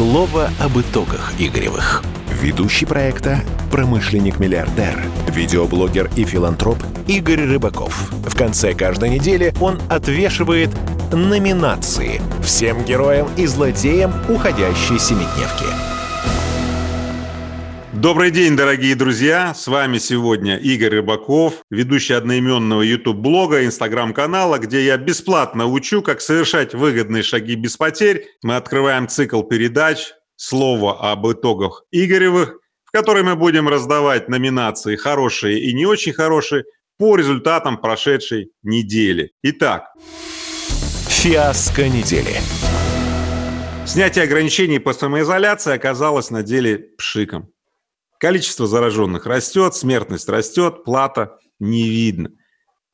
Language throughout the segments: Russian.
Слово об итогах Игоревых. Ведущий проекта – промышленник-миллиардер, видеоблогер и филантроп Игорь Рыбаков. В конце каждой недели он отвешивает номинации всем героям и злодеям уходящей семидневки. Добрый день, дорогие друзья! С вами сегодня Игорь Рыбаков, ведущий одноименного YouTube-блога, Инстаграм-канала, где я бесплатно учу, как совершать выгодные шаги без потерь. Мы открываем цикл передач «Слово об итогах Игоревых», в которой мы будем раздавать номинации «Хорошие» и «Не очень хорошие» по результатам прошедшей недели. Итак, Фиаско недели. снятие ограничений по самоизоляции оказалось на деле пшиком. Количество зараженных растет, смертность растет, плата не видно.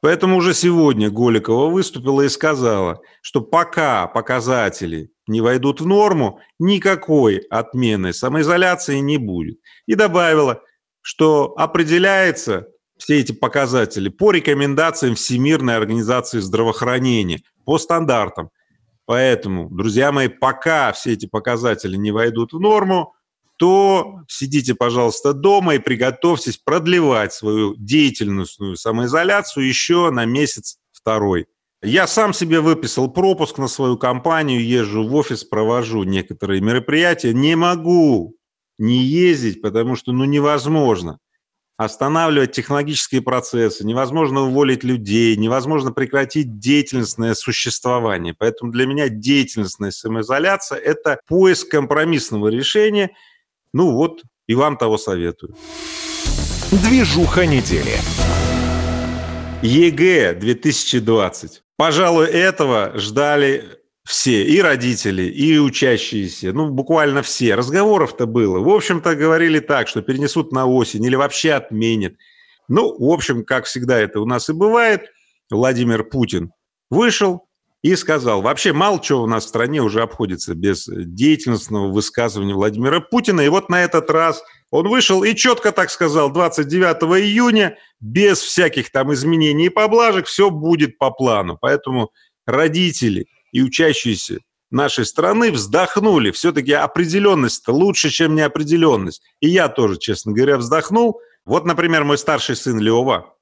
Поэтому уже сегодня Голикова выступила и сказала, что пока показатели не войдут в норму, никакой отмены самоизоляции не будет. И добавила, что определяется все эти показатели по рекомендациям Всемирной организации здравоохранения, по стандартам. Поэтому, друзья мои, пока все эти показатели не войдут в норму, то сидите, пожалуйста, дома и приготовьтесь продлевать свою деятельностную самоизоляцию еще на месяц второй. Я сам себе выписал пропуск на свою компанию, езжу в офис, провожу некоторые мероприятия. Не могу не ездить, потому что ну, невозможно останавливать технологические процессы, невозможно уволить людей, невозможно прекратить деятельностное существование. Поэтому для меня деятельностная самоизоляция – это поиск компромиссного решения – ну вот, и вам того советую. Движуха недели. ЕГЭ 2020. Пожалуй, этого ждали все, и родители, и учащиеся, ну, буквально все. Разговоров-то было. В общем-то, говорили так, что перенесут на осень или вообще отменят. Ну, в общем, как всегда это у нас и бывает, Владимир Путин вышел, и сказал, вообще мало чего у нас в стране уже обходится без деятельностного высказывания Владимира Путина. И вот на этот раз он вышел и четко так сказал, 29 июня, без всяких там изменений и поблажек, все будет по плану. Поэтому родители и учащиеся нашей страны вздохнули. Все-таки определенность-то лучше, чем неопределенность. И я тоже, честно говоря, вздохнул. Вот, например, мой старший сын Лева,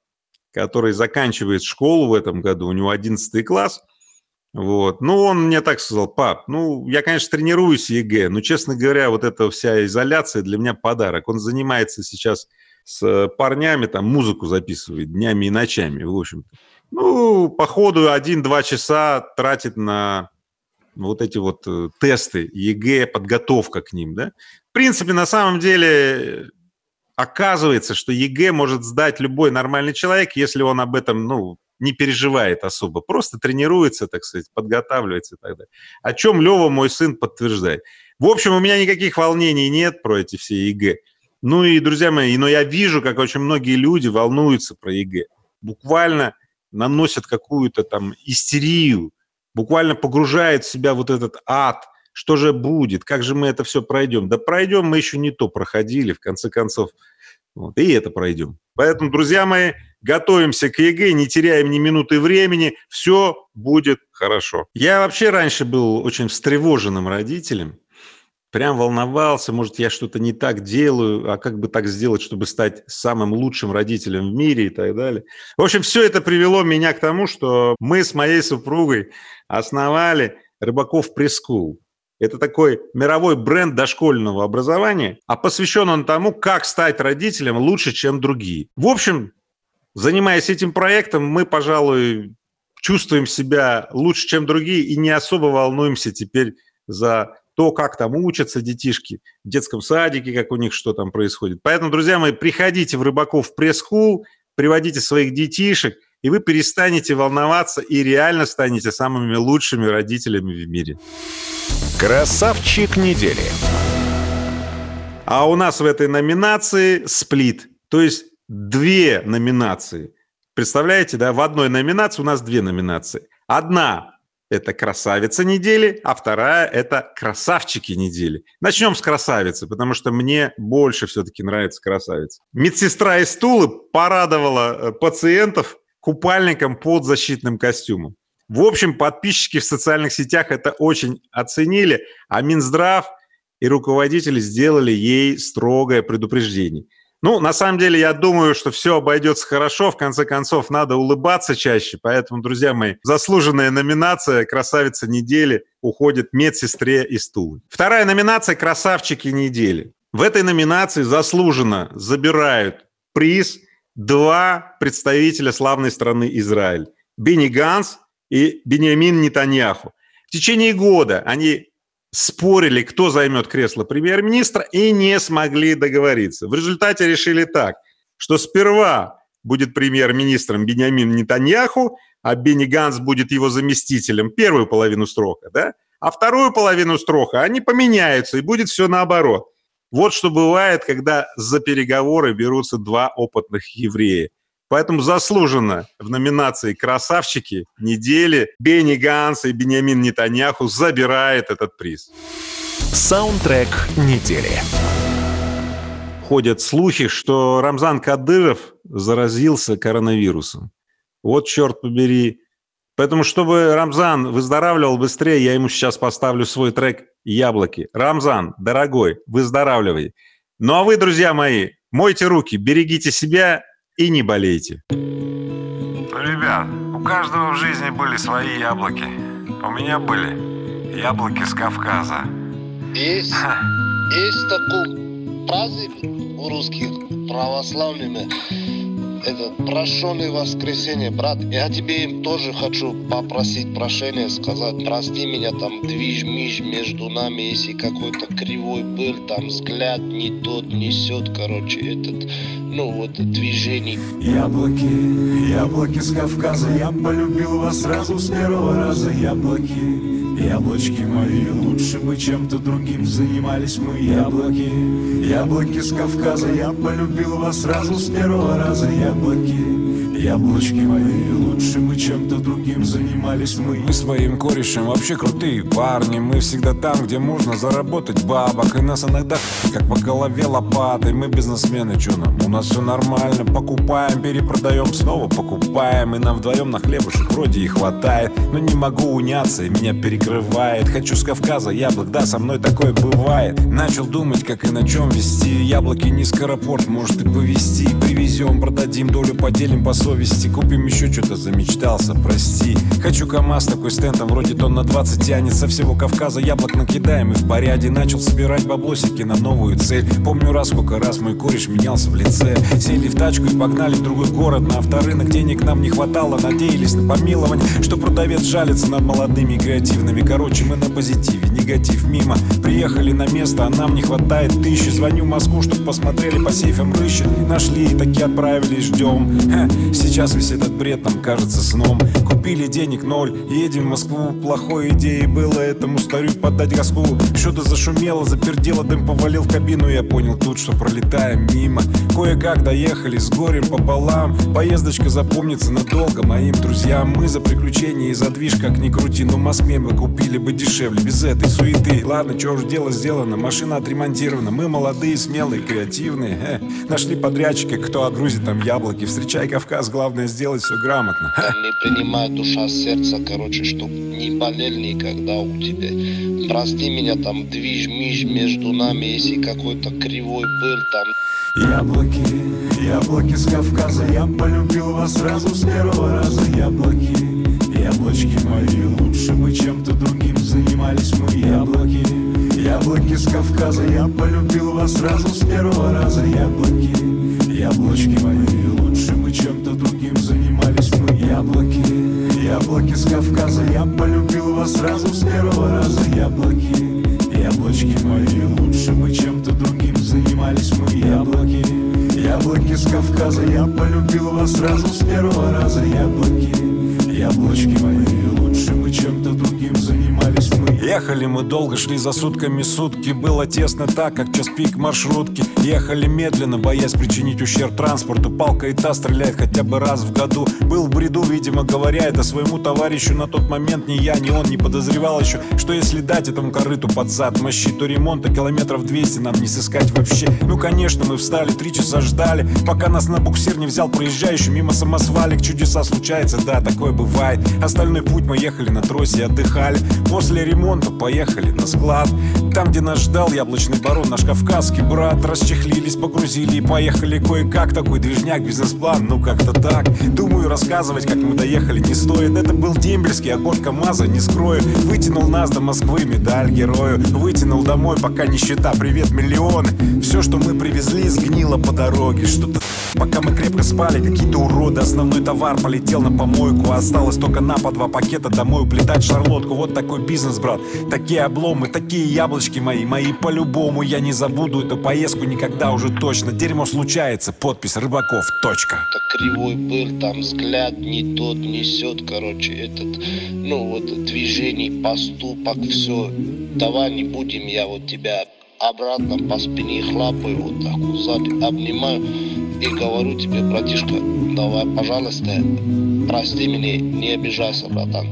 который заканчивает школу в этом году, у него 11 класс – вот. Ну, он мне так сказал, пап, ну, я, конечно, тренируюсь ЕГЭ, но, честно говоря, вот эта вся изоляция для меня подарок. Он занимается сейчас с парнями, там, музыку записывает днями и ночами, в общем-то. Ну, по ходу один-два часа тратит на вот эти вот э, тесты ЕГЭ, подготовка к ним, да. В принципе, на самом деле, оказывается, что ЕГЭ может сдать любой нормальный человек, если он об этом, ну, не переживает особо, просто тренируется, так сказать, подготавливается и так далее. О чем Лева, мой сын, подтверждает. В общем, у меня никаких волнений нет про эти все ЕГЭ. Ну и, друзья мои, но я вижу, как очень многие люди волнуются про ЕГЭ. Буквально наносят какую-то там истерию, буквально погружают в себя вот этот ад. Что же будет? Как же мы это все пройдем? Да пройдем, мы еще не то проходили, в конце концов. Вот, и это пройдем. Поэтому, друзья мои, готовимся к ЕГЭ, не теряем ни минуты времени, все будет хорошо. Я вообще раньше был очень встревоженным родителем, прям волновался, может, я что-то не так делаю, а как бы так сделать, чтобы стать самым лучшим родителем в мире и так далее. В общем, все это привело меня к тому, что мы с моей супругой основали Рыбаков пресс-скул. Это такой мировой бренд дошкольного образования, а посвящен он тому, как стать родителем лучше, чем другие. В общем, занимаясь этим проектом, мы, пожалуй, чувствуем себя лучше, чем другие, и не особо волнуемся теперь за то, как там учатся детишки в детском садике, как у них что там происходит. Поэтому, друзья мои, приходите в Рыбаков пресс-хул, приводите своих детишек, и вы перестанете волноваться и реально станете самыми лучшими родителями в мире. Красавчик недели. А у нас в этой номинации сплит, то есть две номинации. Представляете, да, в одной номинации у нас две номинации. Одна – это красавица недели, а вторая – это красавчики недели. Начнем с красавицы, потому что мне больше все-таки нравится красавица. Медсестра из Тулы порадовала э, пациентов купальником под защитным костюмом. В общем, подписчики в социальных сетях это очень оценили, а Минздрав и руководители сделали ей строгое предупреждение. Ну, на самом деле, я думаю, что все обойдется хорошо. В конце концов, надо улыбаться чаще. Поэтому, друзья мои, заслуженная номинация «Красавица недели» уходит медсестре из Тулы. Вторая номинация «Красавчики недели». В этой номинации заслуженно забирают приз два представителя славной страны Израиль. Бенни Ганс и Бениамин Нетаньяху. В течение года они спорили, кто займет кресло премьер-министра, и не смогли договориться. В результате решили так, что сперва будет премьер-министром Бениамин Нетаньяху, а Бенни Ганс будет его заместителем первую половину срока, да? А вторую половину срока они поменяются, и будет все наоборот. Вот что бывает, когда за переговоры берутся два опытных еврея. Поэтому заслуженно в номинации «Красавчики недели» Бенни Ганс и Бениамин Нетаньяху забирает этот приз. Саундтрек недели. Ходят слухи, что Рамзан Кадыров заразился коронавирусом. Вот черт побери. Поэтому, чтобы Рамзан выздоравливал быстрее, я ему сейчас поставлю свой трек «Яблоки». Рамзан, дорогой, выздоравливай. Ну а вы, друзья мои, мойте руки, берегите себя и не болейте. Ребят, у каждого в жизни были свои яблоки. У меня были яблоки с Кавказа. Есть, есть такой праздник у русских православных это прощенное воскресенье, брат. Я тебе им тоже хочу попросить прощения, сказать, прости меня, там движ-миж между нами, если какой-то кривой был, там взгляд не тот несет, короче, этот, ну вот, движение. Яблоки, яблоки с Кавказа, я полюбил вас сразу с первого раза, яблоки. Яблочки мои, лучше бы чем-то другим занимались мы. Яблоки, яблоки с Кавказа Я полюбил вас сразу с первого раза. Яблоки, Яблочки мои, лучше бы чем-то другим занимались мы. Мы своим корешем вообще крутые парни. Мы всегда там, где можно заработать бабок. И нас иногда как по голове лопатой. Мы бизнесмены, чё нам? У нас все нормально. Покупаем, перепродаем, снова покупаем. И нам вдвоем на хлебушек вроде и хватает. Но не могу уняться, и меня перекрывает. Хочу с Кавказа яблок, да, со мной такое бывает. Начал думать, как и на чем вести. Яблоки не скоропорт, может и повезти. Привезем, продадим, долю поделим по совести. Купим еще что-то, замечтался, прости. Хочу КамАЗ, такой стендом вроде тон на 20 тянет Со всего Кавказа яблок накидаем и в поряде Начал собирать баблосики на новую цель. Помню раз, сколько раз мой кореш менялся в лице. Сели в тачку и погнали в другой город. На авторынок денег нам не хватало Надеялись на помилование, что продавец жалится над молодыми и креативными Короче, мы на позитиве, негатив мимо. Приехали на место, а нам не хватает тысячи. Звоню в Москву, чтоб посмотрели по сейфам рыщи. Нашли и таки отправились, ждем Сейчас весь этот бред нам кажется сном. Купили денег ноль, едем в Москву. Плохой идеей было этому старю подать газку. Что-то зашумело, запердело, дым повалил в кабину. Я понял тут, что пролетаем мимо. Кое-как доехали с горем пополам. Поездочка запомнится надолго моим друзьям. Мы за приключения и за движ, как ни крути Но в Москве мы купили бы дешевле, без этой суеты. Ладно, что уж дело сделано, машина отремонтирована. Мы молодые, смелые, креативные Э, Нашли подрядчика, кто отгрузит там яблоки. Встречай Кавказ раз главное сделать все грамотно. Не принимай душа сердца, короче, чтоб не болел никогда у тебя. Прости меня, там движ-миж между нами, если какой-то кривой был там. Яблоки, яблоки с Кавказа Я полюбил вас сразу с первого раза Яблоки, яблочки мои Лучше бы чем-то другим занимались мы Яблоки, яблоки с Кавказа Я полюбил вас сразу с первого раза Яблоки, занимались мы Яблоки, яблоки с Кавказа Я полюбил вас сразу с первого раза. Яблоки, яблочки мои Лучше бы чем-то другим занимались мы Ехали мы долго, шли за сутками сутки. Было тесно так, как час пик маршрутки. Ехали медленно, боясь причинить ущерб транспорту. Палка и та стреляет хотя бы раз в году. Был в бреду, видимо, говоря это своему товарищу. На тот момент ни я, ни он не подозревал еще Что если дать этому корыту под зад мощи То ремонта километров 200 нам не сыскать вообще. Ну конечно, мы встали, три часа ждали Пока нас на буксир не взял проезжающий Мимо самосвалик, чудеса случаются, да, такое бывает. Остальной путь мы ехали на тросе отдыхали. После ремонта миллион, то поехали на склад. Там, где нас ждал яблочный барон, наш кавказский брат. Расчехлились, погрузили и поехали кое-как. Такой движняк, бизнес-план, ну как-то так. Думаю, рассказывать, как мы доехали, не стоит. Это был дембельский огонь КамАЗа, не скрою. Вытянул нас до Москвы, медаль герою. Вытянул домой, пока нищета, привет, миллионы Все, что мы привезли, сгнило по дороге. Что-то Пока мы крепко спали, какие-то уроды. Основной товар полетел на помойку. Осталось только на по два пакета домой уплетать шарлотку. Вот такой бизнес, брат Такие обломы, такие яблочки мои Мои по-любому, я не забуду эту поездку никогда уже точно. Дерьмо случается, подпись Рыбаков, точка Так кривой был, там взгляд не тот несет, короче, этот, ну вот движений, поступок, все. Давай не будем, я вот тебя обратно по спине хлопаю, вот так вот сзади обнимаю и говорю тебе, братишка, давай, пожалуйста, прости меня, не обижайся, братан.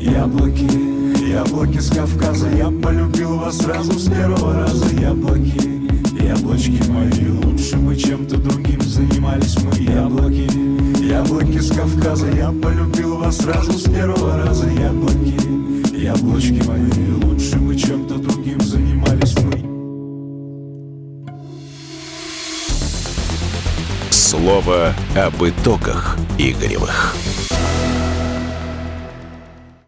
Яблоки, яблоки с Кавказа Я полюбил вас сразу с первого раза. Яблоки, яблочки мои Лучше бы чем-то другим занимались мы. Яблоки, яблоки с Кавказа Я полюбил вас сразу с первого раза. Яблоки, яблочки мои Лучше бы чем-то другим занимались мы. Слово об итогах Игоревых.